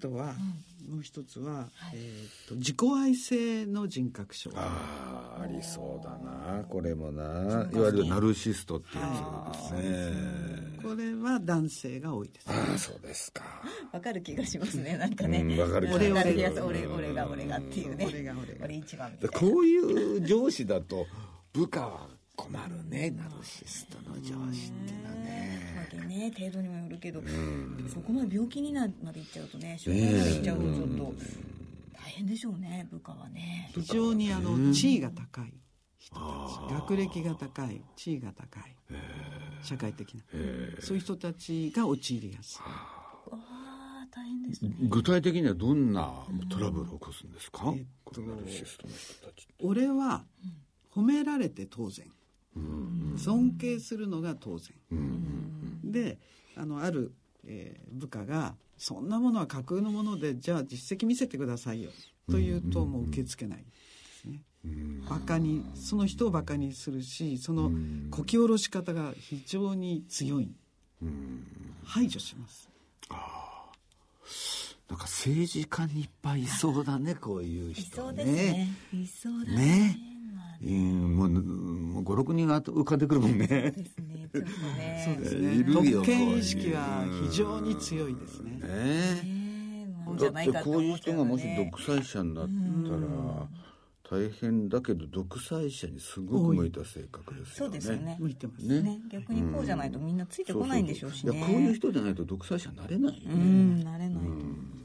とは、もう一つは、えー、と自己愛性の人格障害ああありそうだな。これもな。いわゆるナルシストっていうやつですね、これは男性が多いです。ああそうですか。わかる気がしますね。なんかね。うんわかる気が俺する。俺俺俺が俺がっていうね。俺が俺が。俺一番みたいな。こういう上司だと部下は困るねナルシストの上司っていうのはね。ね。程度にもよるけど、そこまで病気になるまでいっちゃうとね障害までいっちゃうとちょっと大変でしょうね部下はね。非常にあの地位が高い人たち。学歴が高い地位が高い社会的な。そういう人たちが陥りやすい。ああ大変ですね。具体的にはどんなトラブルを起こすんですか、えっとこのナルシストの人たちって。俺は褒められて当然尊敬するのが当然。であのある、えー部下が「そんなものは架空のものでじゃあ実績見せてくださいよ」と言うともう受け付けないですね。バカにその人をバカにするしそのこき下ろし方が非常に強い。排除します。なんか政治家にいっぱいいそうだねこういうい人そうですね。いそうだね。ねうんもうもう56人が浮かんでくるもんね。ですね。ちょっとねそうですね特権意識は非常に強いですね。ねねもうじだってゃないかこういう人がもし独裁者になったら大変だけど独裁者にすごく向いた性格ですそうよね。ですよね。向いてますね。ね。逆にこうじゃないとみんなついてこないんでしょうしね。そうそう。こういう人じゃないと独裁者になれないようね。んなれないと。ああ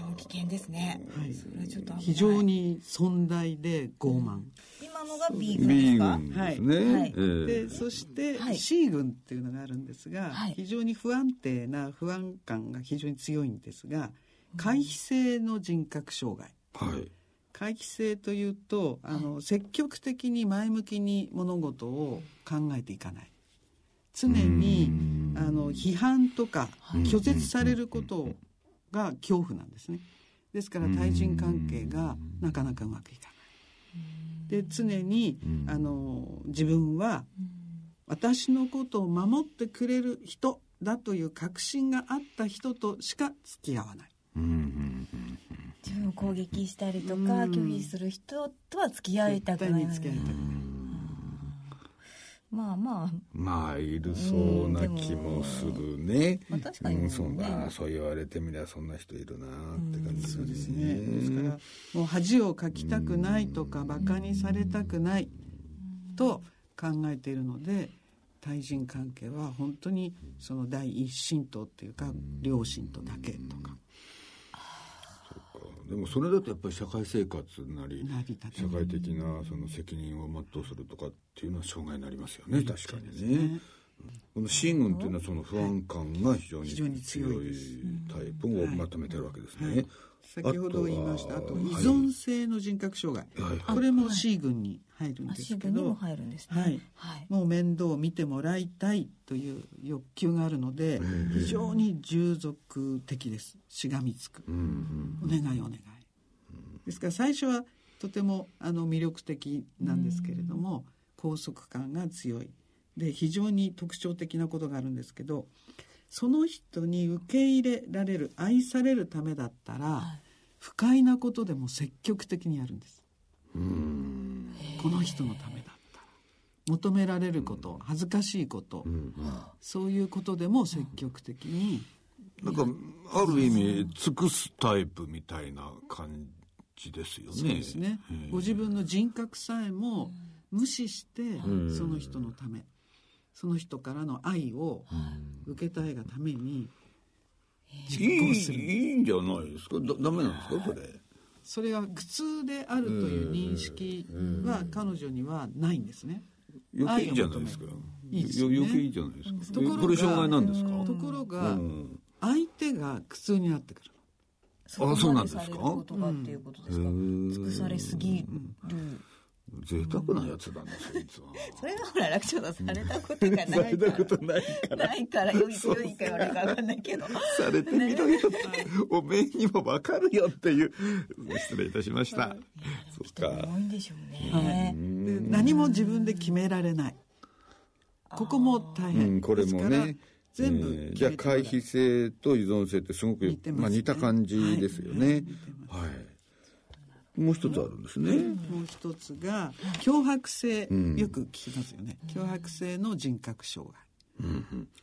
でも危険ですね。それはちょっと非常に尊大で傲慢。今のが B 軍ですか？軍ですね。はい。ええ。でそしてはい。C 群っていうのがあるんですが、はい。非常に不安定な不安感が非常に強いんですが回避性の人格障害。はい。回帰性というとあの積極的に前向きに物事を考えていかない。常にあの批判とか拒絶されることが恐怖なんですね。ですから対人関係がなかなかうまくいかない。で常にあの自分は私のことを守ってくれる人だという確信があった人としか付き合わない。自分を攻撃したりとか拒否する人とは付き合いたくない。絶対に付き合いたくないまあまあまあいるそうな気もするね。まあ確かにうん、そうだ。そう言われてみりゃそんな人いるなって感じするですしね。ですから、もう恥をかきたくないとか、馬鹿にされたくないと考えているので、対人関係は本当にその第一神道っていうか、両親とだけとか。でもそれだとやっぱり社会生活なり社会的なその責任を全うするとかっていうのは障害になりますよね確かにね。この C 軍っていうのはその不安感が非常に強強いタイプをまとめてるわけですね。先ほど言いました、あと依はい存性の人格障害。はいこれも C 群に入るんあですけど。はい。はいもう面倒を見てもらいたいという欲求があるので、非常に従属的です。しがみつく。お願いお願い。ですから最初はとてもあの魅力的なんですけれども、拘束感が強い。で、非常に特徴的なことがあるんですけど、その人に受け入れられる、愛されるためだったら、不快なことでも積極的にやるんです。この人のためだったら。求められること、恥ずかしいこと、そういうことでも積極的に、なんかある意味尽くすタイプみたいな感じですよね。そうですね。ご自分の人格さえも無視して、その人のため、その人からの愛を受けたいがために、いいいいんじゃないですか？だダメなんですか？それ。それが苦痛であるという認識は彼女にはないんですね。余計いいじゃないですか。いいですよね余計いいじゃないですか。ところがこれ障害なんですか？ところがうん、相手が苦痛になってくる。あそうなんですか？とがっていうことですか、尽くされすぎる、贅沢なやつだね、そいつは。それがほら楽勝だされたことがないから。されたことないから。ないから良いか良いか悪いか分かんないけど。されてみろよって、おめえにもわかるよっていう、失礼いたしました。そっか。多いんでしょうね、で何も自分で決められない。ここも大変。うんこれもね。ですから全部、えーじゃあ回避性と依存性ってすごく似た感じですよね。はいもう一つあるんですね。もう一つが脅迫性、ん。よく聞きますよね。脅迫性の人格障害。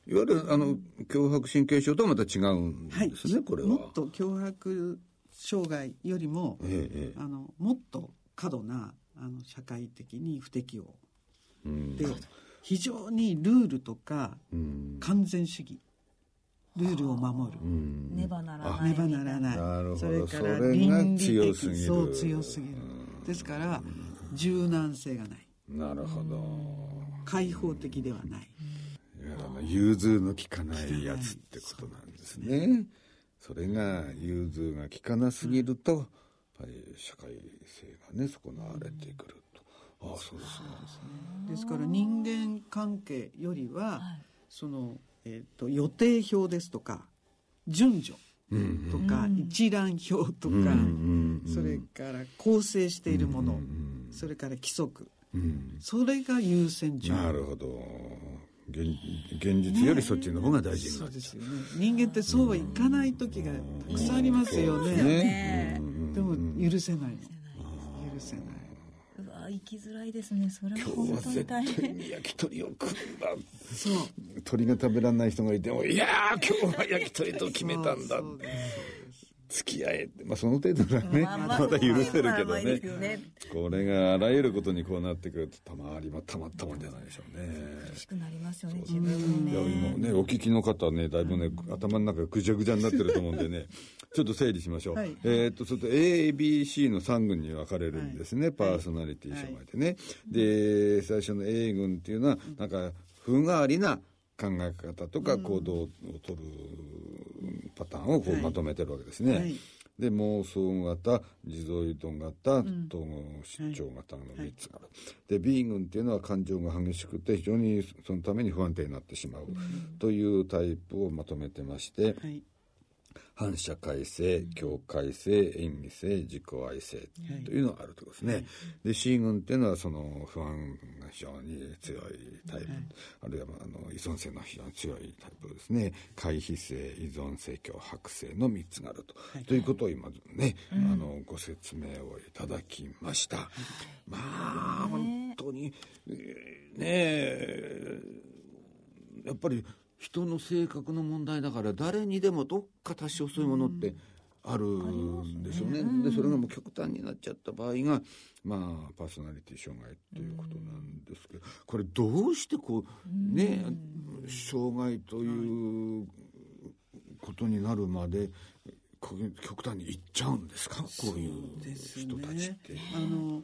いわゆるあの脅迫神経症とはまた違うんはいですね、これは。もっと脅迫障害よりも、ええええ。あのもっと過度なあの社会的に不適応。うん。で非常にルールとかうん。完全主義ルールを守る。うん。ねばならない。ねばならない。なるほど。それからそれが倫理強すぎる。的そう強すぎる。ですから柔軟性がない。なるほど。開放的ではない。融通の利かないやつってことなんですね。それが融通が利かなすぎると、やっぱり社会性がね損なわれてくると。ああそうですね。ですから人間関係よりは、その、えー、と予定表ですとか順序とか、一覧表とか、それから構成しているもの、それから規則、それが優先順位。なるほど。現現実よりそっちの方が大事になっちゃそうですよね。人間ってそうはいかない時がたくさんありますよね。う。ね。でも許せない。の許せない。うわ生きづらいですねそれは本当には絶大対変に焼き鳥を食うんだ。そう鳥が食べられない人がいても、いやー今日は焼き鳥と決めたんだ。そうです付き合えって、まあその程度がね、まあまあまだ許せるけどね。ね。これがあらゆることにこうなってくるとたまりまたまったもんじゃないでしょうね。苦しくなりますよね自分もいやね今ねお聞きの方はねだいぶね、頭の中がぐちゃぐちゃになってると思うんでね ちょっと整理しましょう、はい。えーっとそれと ABC の3軍に分かれるんですね、パーソナリティ障害でね、で最初の A 軍っていうのはなんか風変わりな考え方とか行動を取るパターンをこうはい。まとめてるわけですね、はい。で妄想型地蔵依存型統合失調型の3つがある、で B 群っていうのは感情が激しくて非常にそのために不安定になってしまうというタイプをまとめてまして、はい反社会性境界性演技性自己愛性というのがあるということですね、で C 群っていうのはその不安が非常に強いタイプ、あるいはまああの依存性の非常に強いタイプですね。回避性依存性強迫性の3つがあると、ということを今ね、あのご説明をいただきました、まあ本当にえーねえやっぱり人の性格の問題だから誰にでもどっか多少そういうものってあるんでしょうね。でそれがもう極端になっちゃった場合がまあパーソナリティ障害っていうことなんですけどこれどうしてこうね障害ということになるまで極端にいっちゃうんですか？こういう人たちって。あの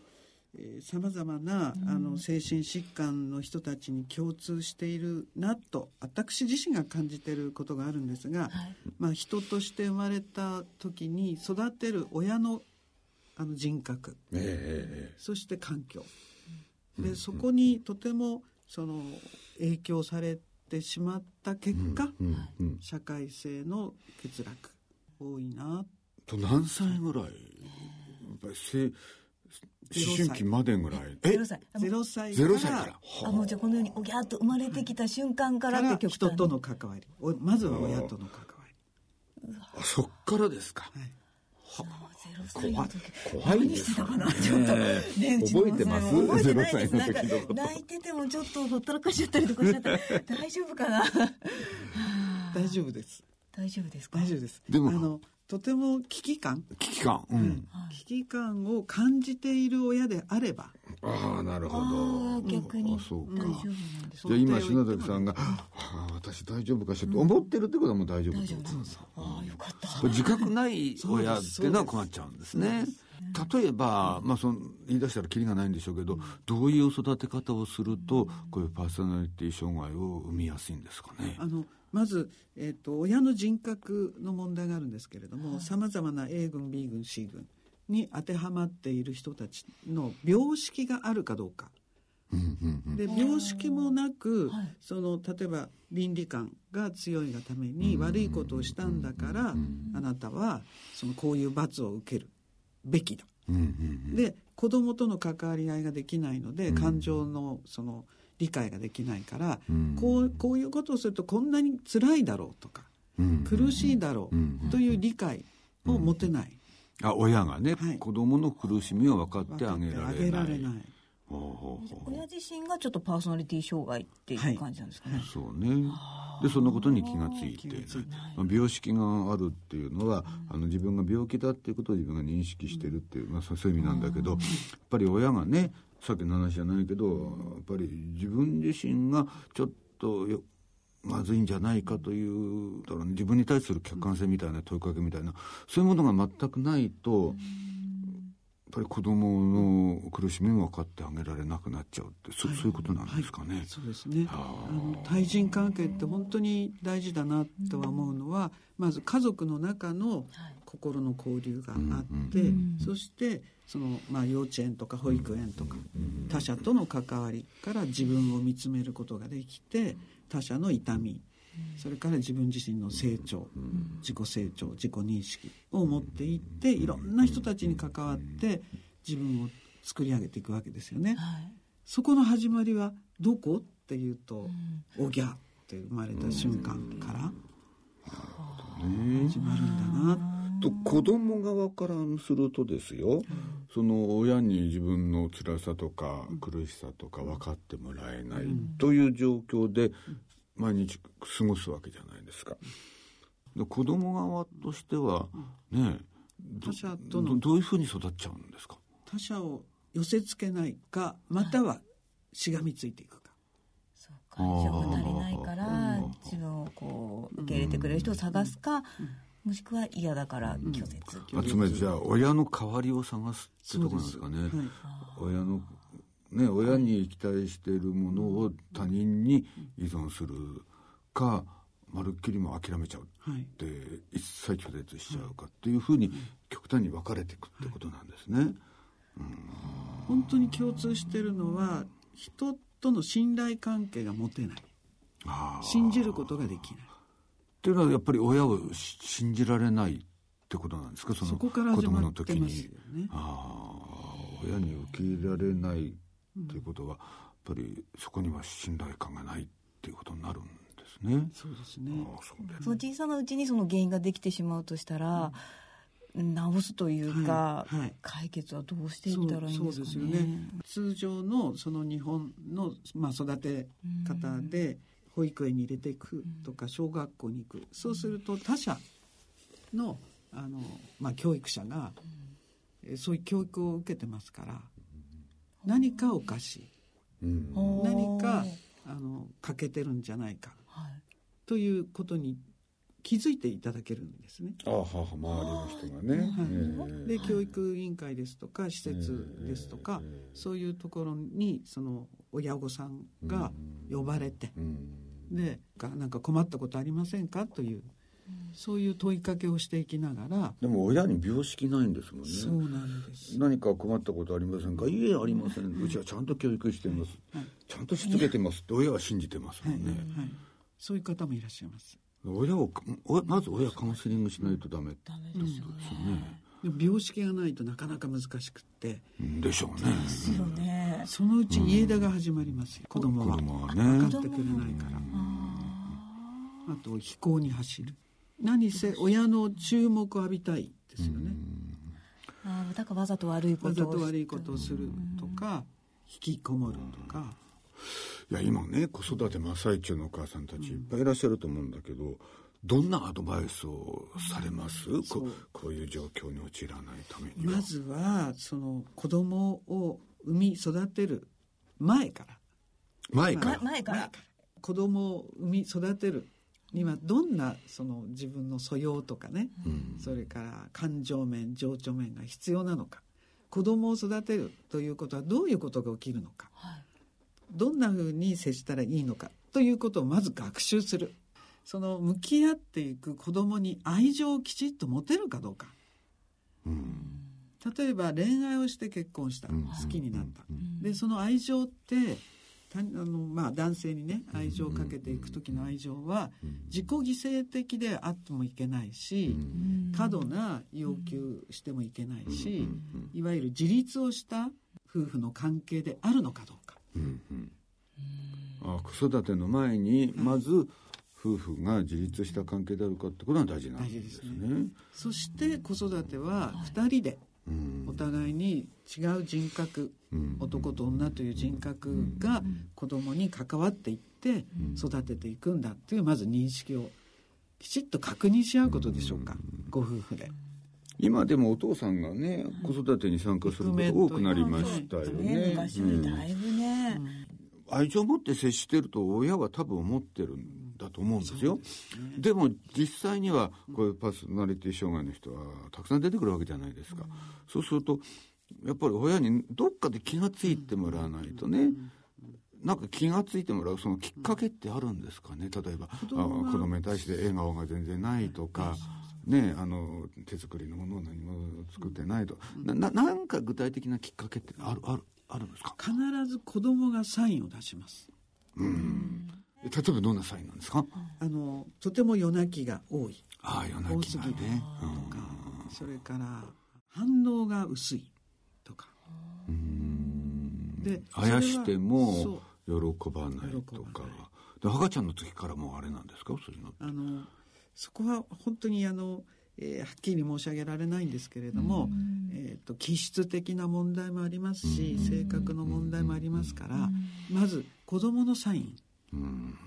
さまざまな、あの精神疾患の人たちに共通しているなと私自身が感じていることがあるんですが、まあ、人として生まれた時に育てる親のあの人格ええそして環境。でそこにとてもその影響されてしまった結果、社会性の欠落多いな。と何歳ぐらい？やっぱりせ歳思春期までぐらい。え？0歳あもう0歳ゼロ歳から。あもうじゃあこのようにおぎゃーっと生まれてきた瞬間かかららって極端に人との関わりおまずは親との関わり。あそっからですか、はい。ゼロ歳の時怖い何してたかな。ちょっとね覚えてます？覚えてないです。ゼロ歳のなんか泣いててもちょっとほったらかしちゃったりとかしちゃった。ら 大丈夫かな？大丈夫です。大丈夫ですか？大丈夫です。でもあのとても危機感？危機感。うん、危機感を感じている親であれば。ああなるほど。逆に。あそうか。大丈夫なん。ですじゃあ今篠崎さんが「はあ私大丈夫かしら」と。思ってるってことはもう大丈夫大丈ってこと夫ああよかった。自覚ない親っていうのは困っちゃうんですね。例えば、まあ、その言い出したらきりがないんでしょうけど、どういう育て方をするとこういうパーソナリティ障害を生みやすいんですかね。あのまず、えっと親の人格の問題があるんですけれどもさまざまな A 群 B 群 C 群に当てはまっている人たちの病識があるかどうか。で病識もなく、その例えば倫理観が強いがために悪いことをしたんだから、あなたはそのこういう罰を受けるべきだ。で子供との関わり合いができないので、感情のその理解ができないから、こうこういうことをするとこんなに辛いだろうとか、苦しいだろうという理解を持てない、あ親がね、はい。子供の苦しみを分かってあげられない。分かってあげられない。ほうほうほう親自身がちょっとパーソナリティ障害っていう感じなんですかね、そうねでそんなことに気がついて気がついて。まあ病識があるっていうのは、あの自分が病気だっていうことを自分が認識してるっていう、まあ、そういう意味なんだけど、やっぱり親がねさっきの話じゃないけどやっぱり自分自身がちょっとよまずいんじゃないかというだから、ね、自分に対する客観性みたいな問いかけみたいなそういうものが全くないと、やっぱり子供の苦しみも分かってあげられなくなっちゃうってそ,、そういうことなんですかね。そうですね。あの対人関係って本当に大事だなとは思うのは、まず家族の中の心の交流があって、そしてその、まあ、幼稚園とか保育園とか、他者との関わりから自分を見つめることができて他者の痛みそれから自分自身の成長、自己成長自己認識を持っていっていろんな人たちに関わって自分を作り上げていくわけですよね。はい。そこの始まりはどこっていうと「おぎゃ」って生まれた瞬間から始まるんだな。と子供側からするとですよ、その親に自分の辛さとか苦しさとか分かってもらえないという状況で毎日過ごすわけじゃないですか。で子供側としてはねど他者とのどどういうふうに育っちゃうんですか？他者を寄せつけないかまたはしがみついていくか。そうか情が足りないから自分をこう受け入れてくれる人を探すか、もしくは嫌だから拒絶、まあつまりじゃあ親の代わりを探すってところなんですかね。はい。親のね親に期待しているものを他人に依存するかまるっきりもう諦めちゃう。はい。って一切拒絶しちゃうかっていうふうに極端に分かれていくってことなんですね。本当に共通してるのは人との信頼関係が持てない。信じることができない。っていうのはやっぱり親をし信じられないってことなんですか？そのそこから子供の時にますよ。ね。ああ親に受け入れられないっていうことは、やっぱりそこには信頼感がないっていうことになるんですね。そうですね。ああそその小さなうちにその原因ができてしまうとしたら、治すというか、はいはい。解決はどうしていったらいいんですかね。そうそうですよね。通常のその日本の、まあ、育て方で保育園に入れていくとか小学校に行く。そうすると他者のあの、まあ、教育者が、えそういう教育を受けてますから何かおかしいうん。何かあの欠けてるんじゃないか。はい。ということに気づいていただけるんですね。ああはあ周りの人がね。はい。で教育委員会ですとか施設ですとか、そういうところにその親御さんが呼ばれて、うん。でかなんか困ったことありませんか？という、そういう問いかけをしていきながら、でも親に病識ないんですもんね。そうなんです。何か困ったことありませんか？いいえありません、うちはちゃんと教育しています、ちゃんとしつけてますって親は信じてますもんね、はい、そういう方もいらっしゃいます。親をおまず親カウンセリングしないとダメダメですよね。病識がないとなかなか難しくって、でしょうねですよね。そのうち家出が始まりますよ、子供は。子供は分かねってくれないから。あと飛行に走る。何せ親の注目を浴びたいですよね。ああだからわざと悪いことをわざと悪いことをするとか、引きこもるとか。いや今ね子育て真っ最中のお母さんたちいっぱいいらっしゃると思うんだけどどんなアドバイスをされます、ここういう状況に陥らないためには。まずはその子供を産み育てる前から。前から、ま前から。子供を産み育てるにはどんなその自分の素養とかね、それから感情面情緒面が必要なのか。子供を育てるということはどういうことが起きるのか、どんなふうに接したらいいのかということをまず学習する。その向き合っていく子供に愛情をきちっと持てるかどうか、例えば恋愛をして結婚した、好きになった、でその愛情ってたあの、まあ、男性にね愛情をかけていく時の愛情は自己犠牲的であってもいけないし、過度な要求してもいけないし、いわゆる自立をした夫婦の関係であるのかどうか、あ子育ての前にまず夫婦が自立した関係であるかってことが大事なんですね。そして子育ては2人でお互いに違う人格、男と女という人格が子供に関わっていって育てていくんだっていうまず認識をきちっと確認し合うことでしょうか、ご夫婦で。今でもお父さんがね、子育てに参加すること多くなりましたよね。昔よりだいぶね、愛情を持って接してると親は多分思ってるんだと思うんですよ。でも実際にはこういうパーソナリティ障害の人はたくさん出てくるわけじゃないですか。そうするとやっぱり親にどっかで気がついてもらわないとね。なんか気がついてもらうそのきっかけってあるんですかね例えば子供あ子供に対して笑顔が全然ないとか、ね、あの手作りのものを何も作ってないと、なななんか具体的なきっかけってあるあるあるんですか？必ず子供がサインを出します。例えばどんなサインなんですか、あのとても夜泣きが多い。ああ夜多すぎる泣きがねとか、それから反応が薄いとか。であやしても喜ばないとか。で赤ちゃんの時からもうあれなんですか？そういうのあのそこは本当にあの、えーはっきり申し上げられないんですけれども、えー、と気質的な問題もありますし、性格の問題もありますから、まず子どものサイン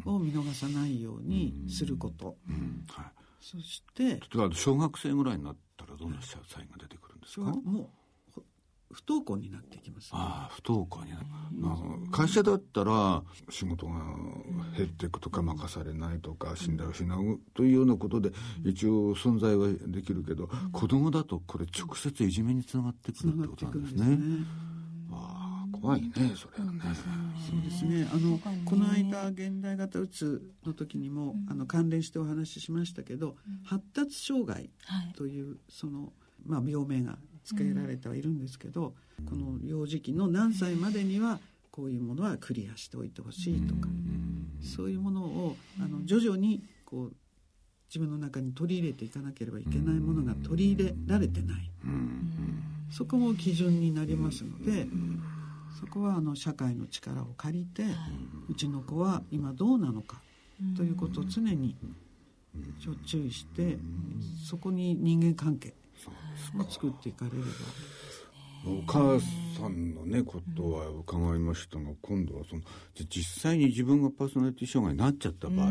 を見逃さないようにすること、うん。はい。そして小学生ぐらいになったらどんなサインが出てくるんですか？もうほ不登校になってきます、ね、ああ不登校になる、まあ会社だったら仕事が減っていくとか任されないとか信頼を失うというようなことで一応存在はできるけど、子供だとこれ直接いじめにつながってくつるってことなんですね。怖いねそれは。ね。そうですね。あのこの間現代型うつの時にも、あの関連してお話ししましたけど、発達障害というそのまあ病名が付けられてはいるんですけど、この幼児期の何歳までにはこういうものはクリアしておいてほしいとか、そういうものをあの徐々にこう自分の中に取り入れていかなければいけないものが取り入れられてない。そこも基準になりますので、そこはあの社会の力を借りて、うちの子は今どうなのかということを常に注意して、そこに人間関係を作っていかれれば。お母さんのねことは伺いましたが、今度はその実際に自分がパーソナリティ障害になっちゃった場合、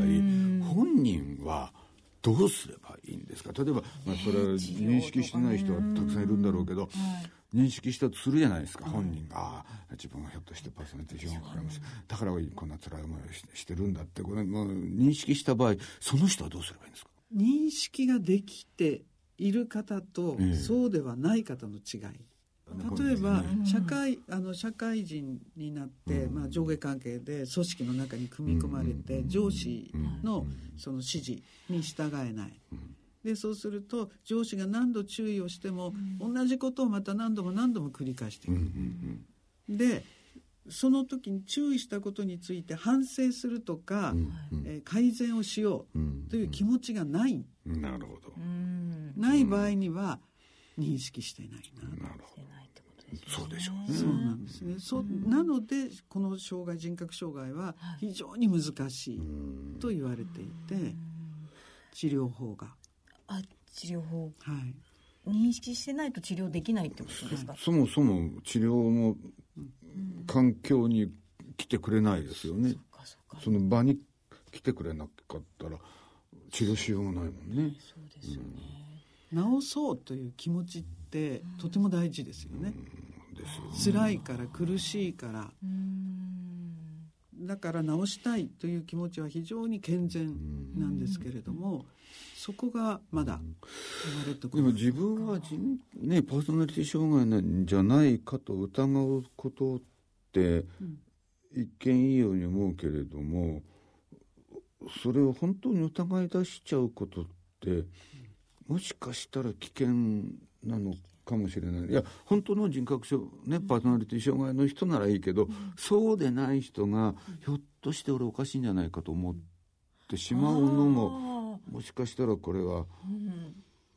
本人はどうすればいいんですか？例えば、まあ、それは認識してない人はたくさんいるんだろうけど、認識したとするじゃないですか、本人が自分がひょっとしてパーソナリティ障害かもしだからこんな辛い思いをししてるんだってこれ、まあ、認識した場合その人はどうすればいいんですか？認識ができている方と、ええ。そうではない方の違い。例えば社会あの社会人になって、まあ、上下関係で組織の中に組み込まれて、上司のその指示に従えない。でそうすると上司が何度注意をしても、同じことをまた何度も何度も繰り返していく。でその時に注意したことについて反省するとか、えー改善をしようという気持ちがない、なるほど、ない場合には認識していな。いな。なるほどそうでしょうね。そうなんですね。そうなのでこの障害人格障害は非常に難しいと言われていて治療法があ治療法。はい。認識してないと治療できないってことですか？そもそも治療の環境に来てくれないですよね。そっかその場に来てくれなかったら治療しようがないもんね。そうですよね、治そうという気持ちってとても大事ですよね。ですよね。辛いから苦しいから。だから治したいという気持ちは非常に健全なんですけれどもそこがまだ生まれてこない。でも自分は人、ね、パーソナリティ障害なんじゃないかと疑うことって、一見いいように思うけれどもそれを本当に疑い出しちゃうことってもしかしたら危険なのかもしれない。いや本当の人格障ねパーソナリティ障害の人ならいいけど、そうでない人がひょっとして俺おかしいんじゃないかと思ってしまうのももしかしたらこれは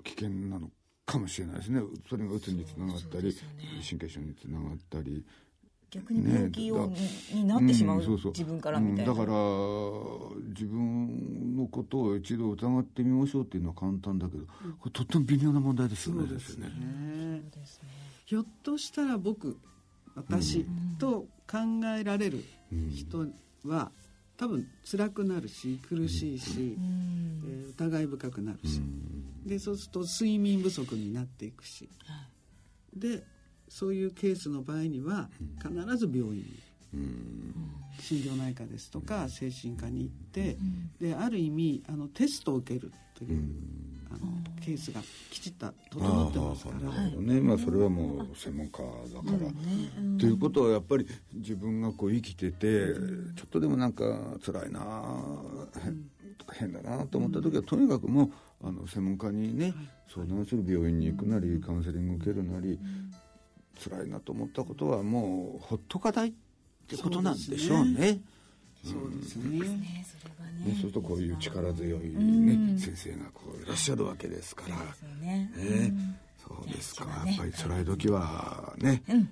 危険なのかもしれないですね。それがうつにつながったり、神経症につながったり。逆に病気を、になってしまう,、そうそう。自分からみたいな、うんだから自分のことを一度疑ってみましょうっていうのは簡単だけど、これとっても微妙な問題ですよね。ですよね。ひょっとしたら僕私と考えられる人は多分辛くなるし苦しいし、えー疑い深くなるし、でそうすると睡眠不足になっていくし、でそういうケースの場合には必ず病院に、心療内科ですとか精神科に行って、である意味あのテストを受けるという、あのケースがきちっと整ってますから。ね、まあそれはもう専門家だから。ということはやっぱり自分がこう生きてて、ちょっとでもなんか辛いな変変だなと思った時は、とにかくもうあの専門家にね、相談する病院に行くなりカウンセリング受けるなり、辛いなと思ったことはもうほっとかないってことなんでしょうね。そうですね。ねそれはね、ねそうするとこういう力強い、ね先生がこういらっしゃるわけですから。ね。ね、そうですか、いやっぱり辛い時はね、うん。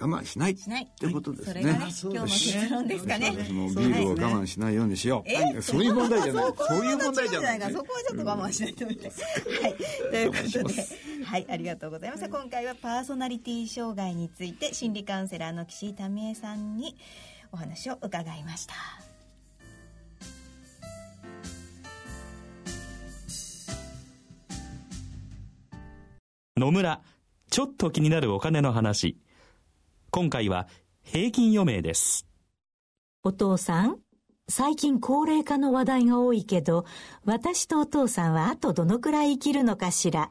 我慢しない。ってことですね。それがね今日の結論ですかね。もうビールを我慢しないようにしよう。そういう問題じゃない。そういう問題じゃない。そこはちょっと我慢しないとみたい。はい。ということで、はい、ありがとうございました。今回はパーソナリティ障害について心理カウンセラーの岸井民恵さんにお話を伺いました。野村、ちょっと気になるお金の話。今回は平均余命です。お父さん、最近高齢化の話題が多いけど、私とお父さんはあとどのくらい生きるのかしら。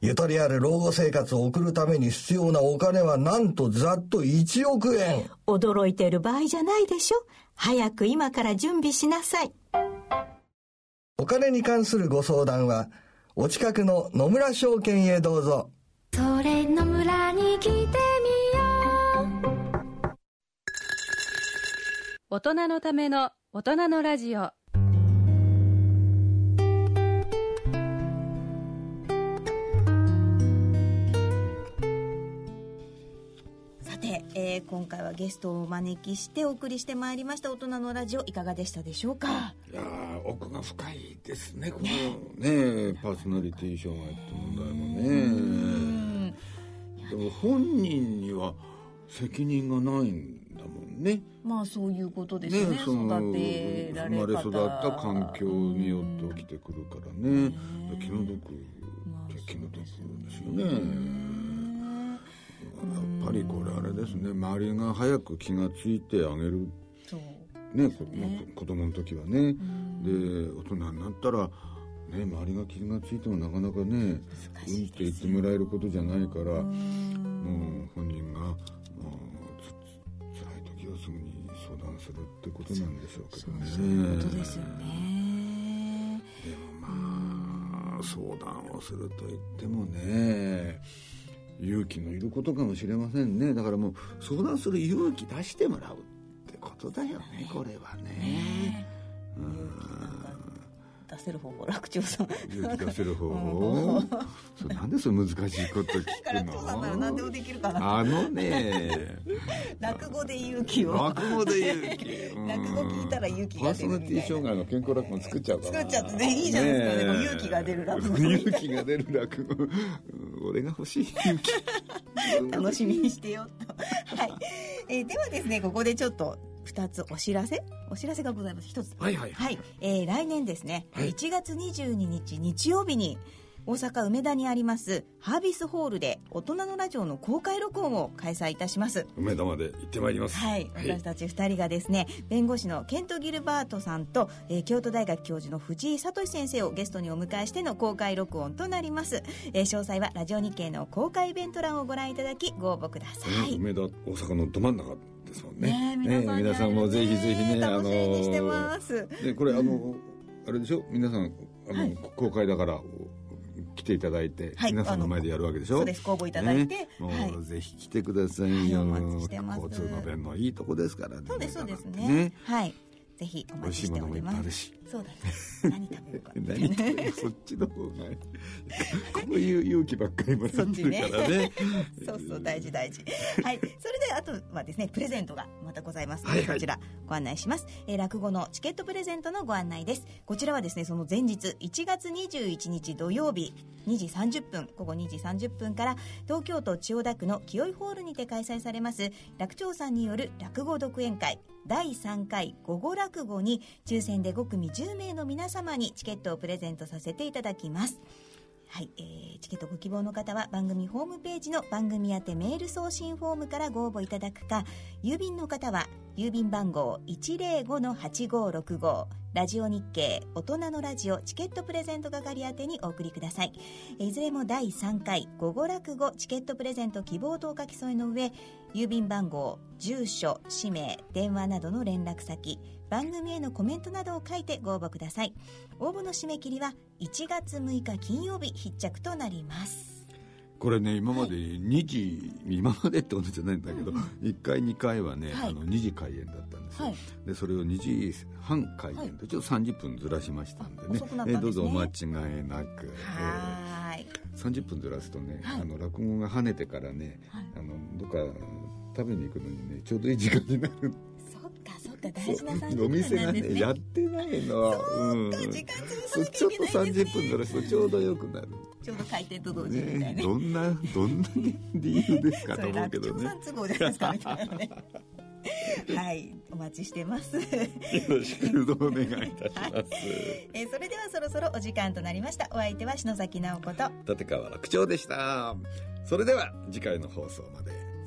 ゆとりある老後生活を送るために必要なお金はなんとざっと1億円。驚いてる場合じゃないでしょ。早く今から準備しなさい。お金に関するご相談は、お近くの野村証券へどうぞ。それの村に来てみよう大人のための大人のラジオえー今回はゲストをお招きしてお送りしてまいりました大人のラジオいかがでしたでしょうか？いやー奥が深いですね、このね、パーソナリティ障害って問題もね。でも本人には責任がないんだもんね。まあそういうことですよね。その育てられ生まれ方育った環境によって起きてくるからね。気の毒。って気の毒ですよねやっぱりこれあれですね。周りが早く気がついてあげる。そうね。こまあ子供の時はね。で大人になったらね周りが気がついてもなかなかねうんって言ってもらえることじゃないからもう本人がもうつ辛い時はすぐに相談するってことなんでしょうけどね。そういうことですよね。でもまあ相談をすると言ってもね勇気のいることかもしれませんね。だからもう相談する勇気出してもらうってことだよねこれはね出せる方法楽長さん。勇気出せる方法？それなんでそれ難しいこと聞楽長さんなら何でもくのできるかな。あのね 落語で勇気を。落語で勇気うん 落語聞いたら勇気パーソナリティ。障害の健康落語作っちゃうかな作っちゃってねいいじゃないですかね勇気が出る落語勇気が出る落語うん俺が欲しい勇気 楽しみにしてよと。はい。えーではですね、ここでちょっと2つお知らせ？お知らせがございます。1つ。はいはい。はい。えー来年ですね、はい。1月22日日曜日に、大阪梅田にありますハービスホールで大人のラジオの公開録音を開催いたします。梅田まで行ってまいります。はい、私たち2人がですね弁護士のケント・ギルバートさんと、えー京都大学教授の藤井聡先生をゲストにお迎えしての公開録音となります、えー詳細はラジオ日経の公開イベント欄をご覧いただきご応募ください、梅田大阪のど真ん中ですもんね。ね皆さん,、ね、皆さんもぜひぜひね、楽しみにしてます。でこれあの、あれでしょ？皆さんあの、公開だから来ていただいて、はい皆さんの前でやるわけでしょ？そうです。公募いただいてね。もう、はい。ぜひ来てくださいよ、はい交通の便のいいとこですからね。そうですそうですね。はいぜひお美待ちし味しいものもいっておりますぱいあるし。そうだね。何食べるか 何食べるそっちの方が こういう勇気ばっかりもらってるからね。そうそう大事大事。はい。それであとはですねプレゼントがまたございますので、はいはい。こちらご案内します、えー落語のチケットプレゼントのご案内です。こちらはですねその前日1月21日土曜日2時30分午後2時30分から東京都千代田区の清井ホールにて開催されます楽長さんによる落語独演会第3回午後落語に抽選で5組10名の皆様にチケットをプレゼントさせていただきます。はい、えーチケットご希望の方は番組ホームページの番組宛てメール送信フォームからご応募いただくか郵便の方は郵便番号105-8565ラジオ日経大人のラジオチケットプレゼント係宛てにお送りください。いずれも第3回午後落語チケットプレゼント希望とお書き添えの上郵便番号住所氏名電話などの連絡先番組へのコメントなどを書いてご応募ください。応募の締め切りは1月6日金曜日必着となります。これね今まで2時、今までってことじゃないんだけど、1回2回はね、はい。あの2時開演だったんですよ、はい。でそれを2時半開演はい。とちょっと30分ずらしましたんでね。んね。えどうぞお間違いなく、はーい。えー30分ずらすとね、はい。あの落語が跳ねてからね、はい。あのどっか食べに行くのにねちょうどいい時間になる。そっかそっか大事な30お店がねねやってないの。うん時間潰さちょっとゃいけないんです30分ずらすとちょうどよくなる。ちょうど開店と同時みたいなね。ねどんなどんな理由ですかそと思うけどね。さん都合じゃないですかみたいなね。はいお待ちしてます。よろしくお願いいたします。えーそれではそろそろお時間となりました。お相手は篠崎直子と。立川楽長でした。それでは次回の放送まで。